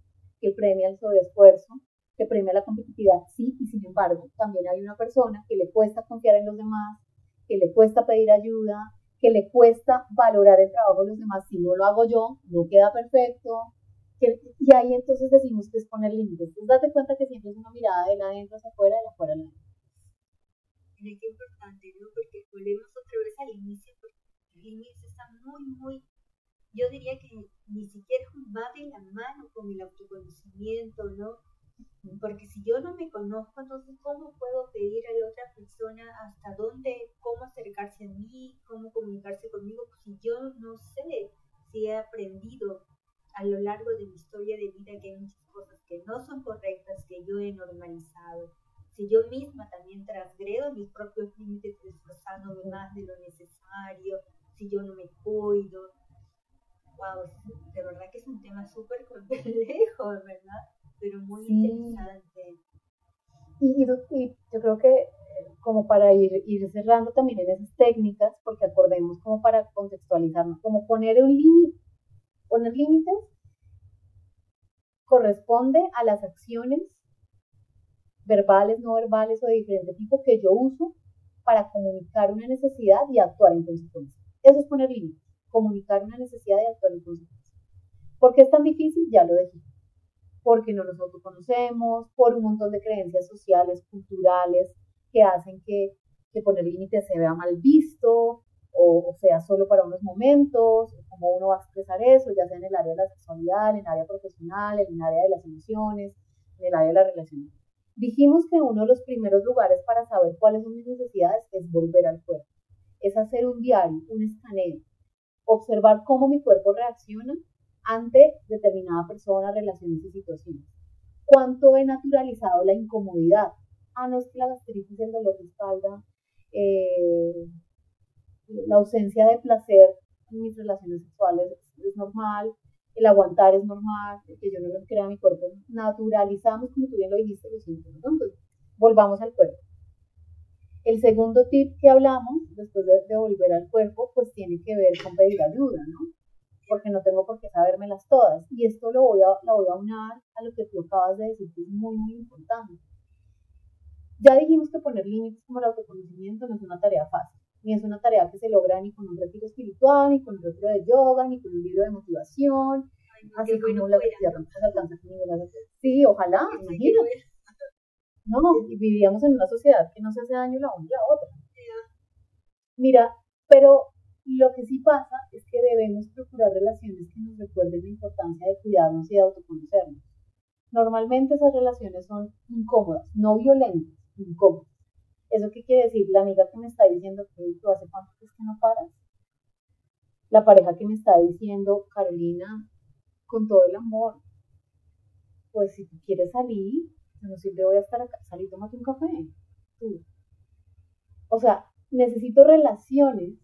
Speaker 3: que premia el sobreesfuerzo, que premia la competitividad, sí, y sin embargo, también hay una persona que le cuesta confiar en los demás, que le cuesta pedir ayuda, que le cuesta valorar el trabajo de los demás, si no lo hago yo, no queda perfecto, y ahí entonces decimos que es poner límites. Entonces date cuenta que siempre es una mirada de la adentro hacia afuera, de afuera hacia mira
Speaker 2: qué importante, ¿no? Porque volvemos otra vez al inicio, porque el inicio está muy, muy, yo diría que ni siquiera va de la mano con el autoconocimiento, ¿no? Porque si yo no me conozco, entonces, ¿cómo puedo pedir a la otra persona hasta dónde, cómo acercarse a mí, cómo comunicarse conmigo? Pues si yo no sé si he aprendido a lo largo de mi historia de vida que hay muchas cosas que no son correctas, que yo he normalizado, si yo misma también transgredo mis propios límites esforzándome más de lo necesario, si yo no me cuido. Wow, de verdad que es un tema súper complejo, ¿verdad? Pero muy interesante.
Speaker 3: Y, y, yo creo que eh, como para ir, ir cerrando también en esas técnicas, porque acordemos como para contextualizarnos, como poner un límite, poner límites corresponde a las acciones verbales, no verbales o de diferente tipo que yo uso para comunicar una necesidad y actuar en consecuencia. Eso es poner límites, comunicar una necesidad y actuar en consecuencia. ¿Por qué es tan difícil? Ya lo dije. Porque no nos autoconocemos, por un montón de creencias sociales, culturales, que hacen que, que poner límites se vea mal visto, o, sea solo para unos momentos, cómo uno va a expresar eso, ya sea en el área de la sexualidad, en el área profesional, en el área de las emociones, en el área de la relación. Dijimos que uno de los primeros lugares para saber cuáles son mis necesidades es volver al cuerpo, es hacer un diario, un escaneo, observar cómo mi cuerpo reacciona ante determinada persona, relaciones y situaciones. ¿Cuánto he naturalizado la incomodidad? Ah, no es que la gastritis, el dolor de espalda, eh, la ausencia de placer en mis relaciones sexuales es normal, el aguantar es normal, que yo no lo crea mi cuerpo. Naturalizamos, como tú bien lo dijiste, los síntomas. Entonces, volvamos al cuerpo. El segundo tip que hablamos, después de, volver al cuerpo, pues tiene que ver con pedir ayuda, ¿no? Porque no tengo por qué sabérmelas todas. Y esto lo voy a, lo voy a unar a lo que tú acabas de decir, que es muy, muy importante. Ya dijimos que poner límites como el autoconocimiento no es una tarea fácil ni es una tarea que se logra ni con un retiro espiritual, ni con un retiro de yoga, ni con un libro de motivación, así como la alcanza con Sí, ojalá, imagínate. No, vivíamos en una sociedad que no se hace daño la una y la otra. Mira, pero lo que sí pasa es que debemos procurar relaciones que nos recuerden la importancia de cuidarnos y de autoconocernos. Normalmente esas relaciones son incómodas, no violentas, incómodas. ¿Eso qué quiere decir? La amiga que me está diciendo tú hace cuánto es que no paras. La pareja que me está diciendo, Carolina, con todo el amor, pues si tú quieres salir, no siempre voy a estar acá, salí, tómate un café. O sea, necesito relaciones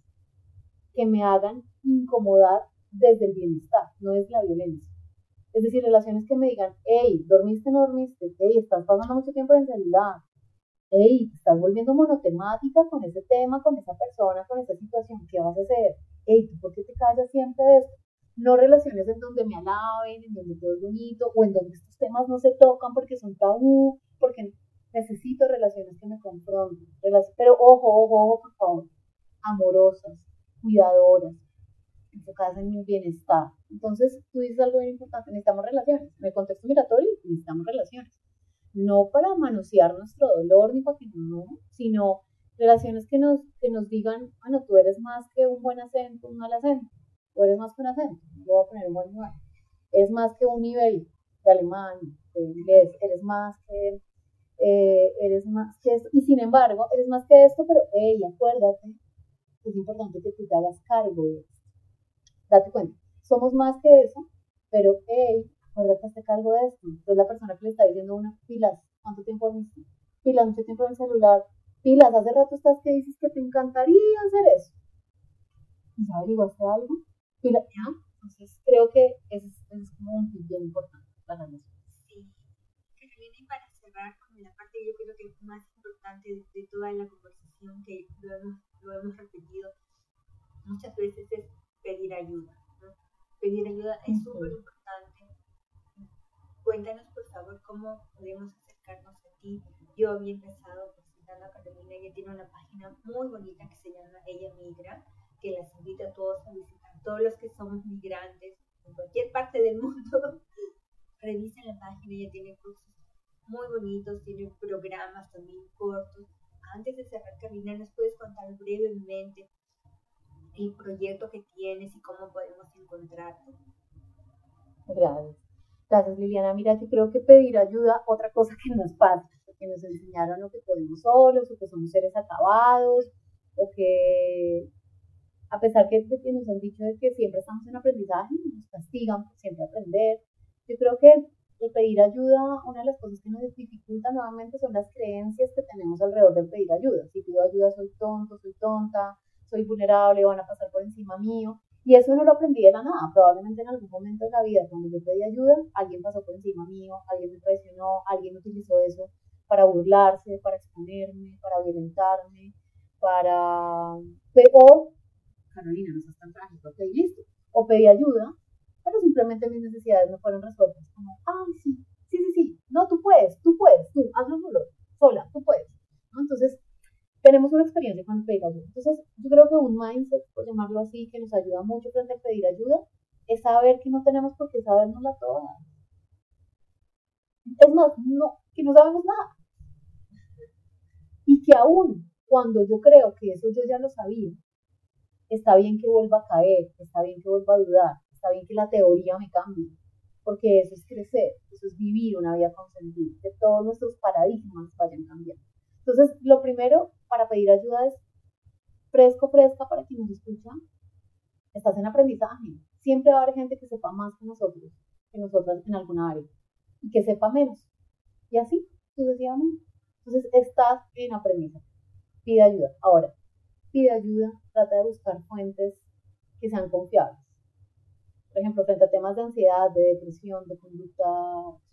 Speaker 3: que me hagan incomodar desde el bienestar, no es la violencia. Es decir, relaciones que me digan, hey, dormiste, no dormiste, hey, estás pasando mucho tiempo en el celular, hey, te estás volviendo monotemática con ese tema, con esa persona, con esa situación, ¿qué vas a hacer? Hey, ¿tú por qué te callas siempre de esto? No relaciones en donde me alaben, en donde todo es bonito, o en donde estos temas no se tocan porque son tabú, porque necesito relaciones que me confronten. Pero ojo, ojo, ojo, por favor, amorosas, cuidadoras, enfocadas en mi bienestar. Entonces, tú dices algo bien importante, necesitamos relaciones. En el contexto migratorio, necesitamos relaciones no para manosear nuestro dolor ni para que no, sino relaciones que nos, que nos digan, bueno, tú eres más que un buen acento, un mal acento, tú eres más que un acento, lo voy a poner en buen lugar, eres más que un nivel de alemán, de inglés, eres más que, eh, eres más que esto, y sin embargo, eres más que esto, pero, hey, acuérdate, es importante que tú te hagas cargo de esto, date cuenta, somos más que eso, pero, hey, acuérdate, hazte cargo de esto. Entonces la persona que le está diciendo una, pilas, ¿cuánto tiempo dormiste? Pilas, mucho tiempo en el celular. Pilas, hace rato estás que dices que te encantaría hacer eso. ¿Y averiguaste algo? Pilas, ¿ya? Entonces creo que ese es, es como un tip bien importante para nosotros.
Speaker 2: Sí. Y para cerrar con la parte yo creo que es más importante de, toda la conversación que lo hemos, lo hemos repetido muchas veces es pedir ayuda. ¿no? Pedir ayuda es súper importante Cuéntanos, por favor, cómo podemos acercarnos a ti. Yo había empezado presentando a Carolina, ella tiene una página muy bonita que se llama Ella Migra, que las invita a todos a visitar. Todos los que somos migrantes en cualquier parte del mundo, revisen la página, ella tiene cursos muy bonitos, tiene programas también cortos. Antes de cerrar, Carolina, ¿nos puedes contar brevemente el proyecto que tienes y cómo podemos encontrarte?
Speaker 3: Gracias. Gracias, Liliana. Mira, yo creo que pedir ayuda, otra cosa que nos pasa, que nos enseñaron o que podemos solos, o que somos seres acabados, o que a pesar que, que nos han dicho de que siempre estamos en aprendizaje, nos castigan por siempre aprender. Yo creo que el pedir ayuda, una de las cosas que nos dificulta nuevamente son las creencias que tenemos alrededor del pedir ayuda. Si pido ayuda soy tonto, soy tonta, soy vulnerable, van a pasar por encima mío. Y eso no lo aprendí de la nada. Probablemente en algún momento de la vida, cuando yo pedí ayuda, alguien pasó por encima mío, alguien me traicionó, alguien utilizó eso para burlarse, para exponerme, para violentarme, para... O, Carolina, no seas tan trágico, ok, listo. O pedí ayuda, pero simplemente mis necesidades no fueron resueltas. Como, ay, sí, sí, sí, sí, no, tú puedes, tú puedes, tú, hazlo solo, sola, tú puedes. Entonces, tenemos una experiencia con pedir ayuda. Entonces, yo creo que un mindset, por llamarlo así, que nos ayuda mucho frente a pedir ayuda, es saber que no tenemos por qué sabernosla toda. Es más, no, que no sabemos nada. Y que aún cuando yo creo que eso yo ya lo sabía, está bien que vuelva a caer, está bien que vuelva a dudar, está bien que la teoría me cambie, porque eso es crecer, eso es vivir una vida con sentido, que todos nuestros paradigmas vayan cambiando. Entonces, lo primero para pedir ayuda es fresco, fresca para quien nos escucha. Estás en aprendizaje. Siempre va a haber gente que sepa más que nosotros, que nosotras en alguna área, y que sepa menos. Y así, sucesivamente. Entonces, estás en aprendizaje. Pide ayuda. Ahora, pide ayuda, trata de buscar fuentes que sean confiables. Por ejemplo, frente a temas de ansiedad, de depresión, de conducta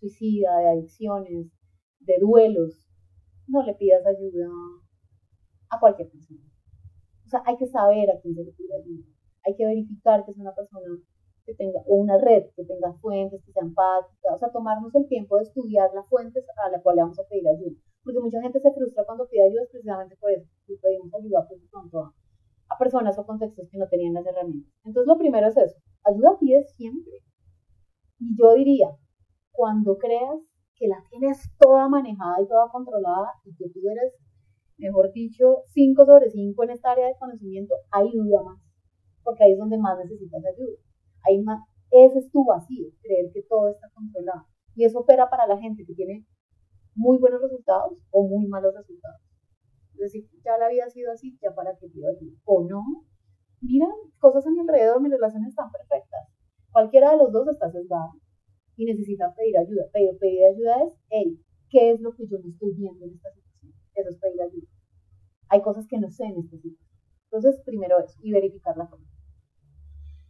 Speaker 3: suicida, de adicciones, de duelos, no le pidas ayuda a cualquier persona. O sea, hay que saber a quién se le pide ayuda. Hay que verificar que es una persona que tenga, o una red que tenga fuentes, que sea empática, o sea, tomarnos el tiempo de estudiar las fuentes a las cuales vamos a pedir ayuda. Porque mucha gente se frustra cuando pide ayuda precisamente por eso, y pedimos ayuda pues, pronto a, a personas o contextos que no tenían las herramientas. Entonces, lo primero es eso, ayuda pides siempre. Y yo diría, cuando creas que la tienes toda manejada y toda controlada y que tú eres, mejor dicho, 5 sobre 5 en esta área de conocimiento, ahí duda más, porque ahí es donde más necesitas ayuda. Ahí más, ese es tu vacío, creer que todo está controlado. Y eso opera para la gente que tiene muy buenos resultados o muy malos resultados. Es decir, ya la vida ha sido así, ya para que pido. O no, mira, cosas a mi alrededor, mis relaciones están perfectas. Cualquiera de los dos está sesgado y necesitas pedir ayuda. Pero pedir ayuda es, hey, ¿qué es lo que yo no estoy viendo en esta situación? Eso es pedir ayuda. Hay cosas que no sé en esta situación. Entonces, primero eso, y verificar la forma.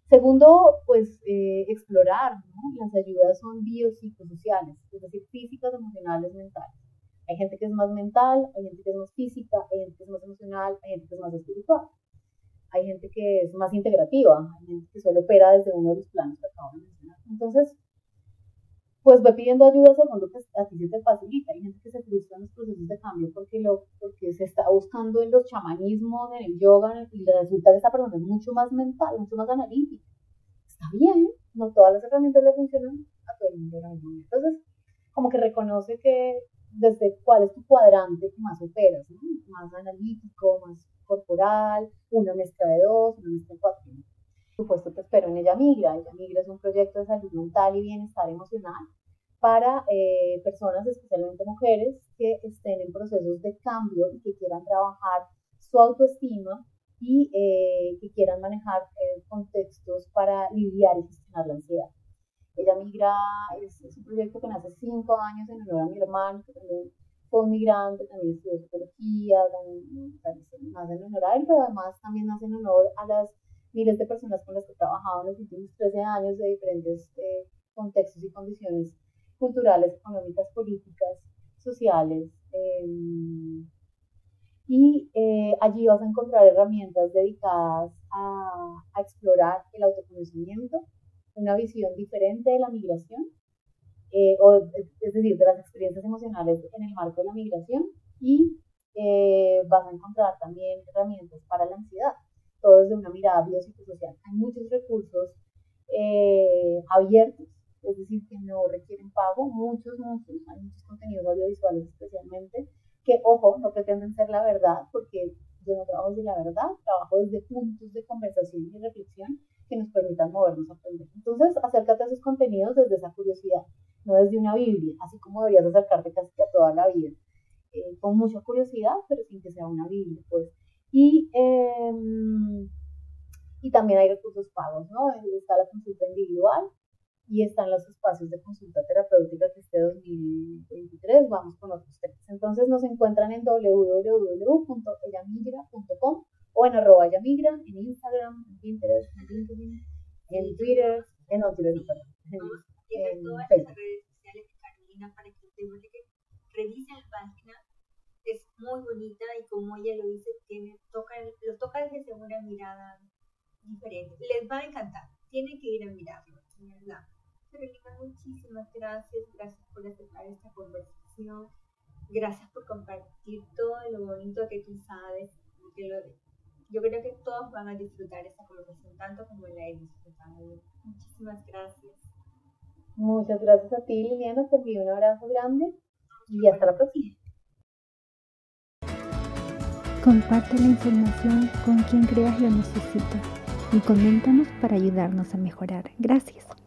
Speaker 3: Segundo, pues eh, explorar, ¿no? Las ayudas son biopsicosociales, es decir, físicas, emocionales, mentales. Hay gente que es más mental, hay gente que es más física, hay gente que es más emocional, hay gente que es más espiritual. Hay gente que es más integrativa, hay gente que solo opera desde uno de los planos que acabo de mencionar. Entonces, pues ve pidiendo ayuda según lo que a ti se te facilita. Hay gente que se frustra en los procesos de cambio porque, lo, porque se está buscando en los chamanismos, en el yoga, y resulta que esta persona es mucho más mental, mucho más analítica. Está bien, no todas las herramientas le funcionan a todo el mundo Entonces, como que reconoce que desde cuál es tu cuadrante que más operas, ¿no? más analítico, más corporal, una mezcla de dos, una mezcla de cuatro. Por supuesto, te espero en Ella Migra. Ella Migra es un proyecto de salud mental y bienestar emocional para eh, personas, especialmente mujeres, que estén en procesos de cambio y que quieran trabajar su autoestima y eh, que quieran manejar eh, contextos para lidiar y gestionar la ansiedad. Ella Migra es, un proyecto que nace cinco años en honor a mi hermano, que también fue un migrante, también estudió psicología, también, nace en honor a él, pero además también nace en honor a las miles de personas con las que he trabajado en los últimos 13 años de diferentes contextos y condiciones culturales, económicas, políticas, sociales. Em, y eh, allí vas a encontrar herramientas dedicadas a, a, explorar el autoconocimiento, una visión diferente de la migración, eh, o, es decir, de las experiencias emocionales en el marco de la migración, y eh, vas a encontrar también herramientas para la ansiedad, todo desde una mirada biopsicosocial. Hay muchos recursos abiertos es decir, que no requieren pago, muchos, muchos, hay muchos contenidos audiovisuales especialmente, que, ojo, no pretenden ser la verdad, porque yo no trabajo desde la verdad, trabajo desde puntos de conversación y reflexión que nos permitan movernos a aprender. Entonces, acércate a esos contenidos desde esa curiosidad, no desde una Biblia, así como deberías acercarte casi a toda la vida. eh, con mucha curiosidad, pero sin que sea una Biblia, pues. Y, em, y también hay recursos pagos, ¿no? Está la consulta individual y están los espacios de consulta terapéutica que este 2023 vamos con otros temas. Entonces nos encuentran en www.ellamigra.com o en arroba yamigra, en Instagram, en Pinterest, en LinkedIn, en Twitter, en Twitter, en,
Speaker 2: en todas las redes sociales de Carolina para que ustedes revisen la página. Es muy bonita y como ella lo dice, tiene, toca, lo toca desde una mirada diferente. Les va a encantar. Tienen que ir a mirarlo, verdad. Carolina, muchísimas gracias. Gracias por aceptar esta conversación. Gracias por compartir todo lo bonito que tú sabes. Que lo, yo creo que todos van a disfrutar esta conversación tanto como la he disfrutado. Muchísimas gracias.
Speaker 3: Muchas gracias a ti, Liliana. Te envío un abrazo grande y hasta la próxima.
Speaker 1: Comparte la información con quien creas lo necesita y coméntanos para ayudarnos a mejorar. Gracias.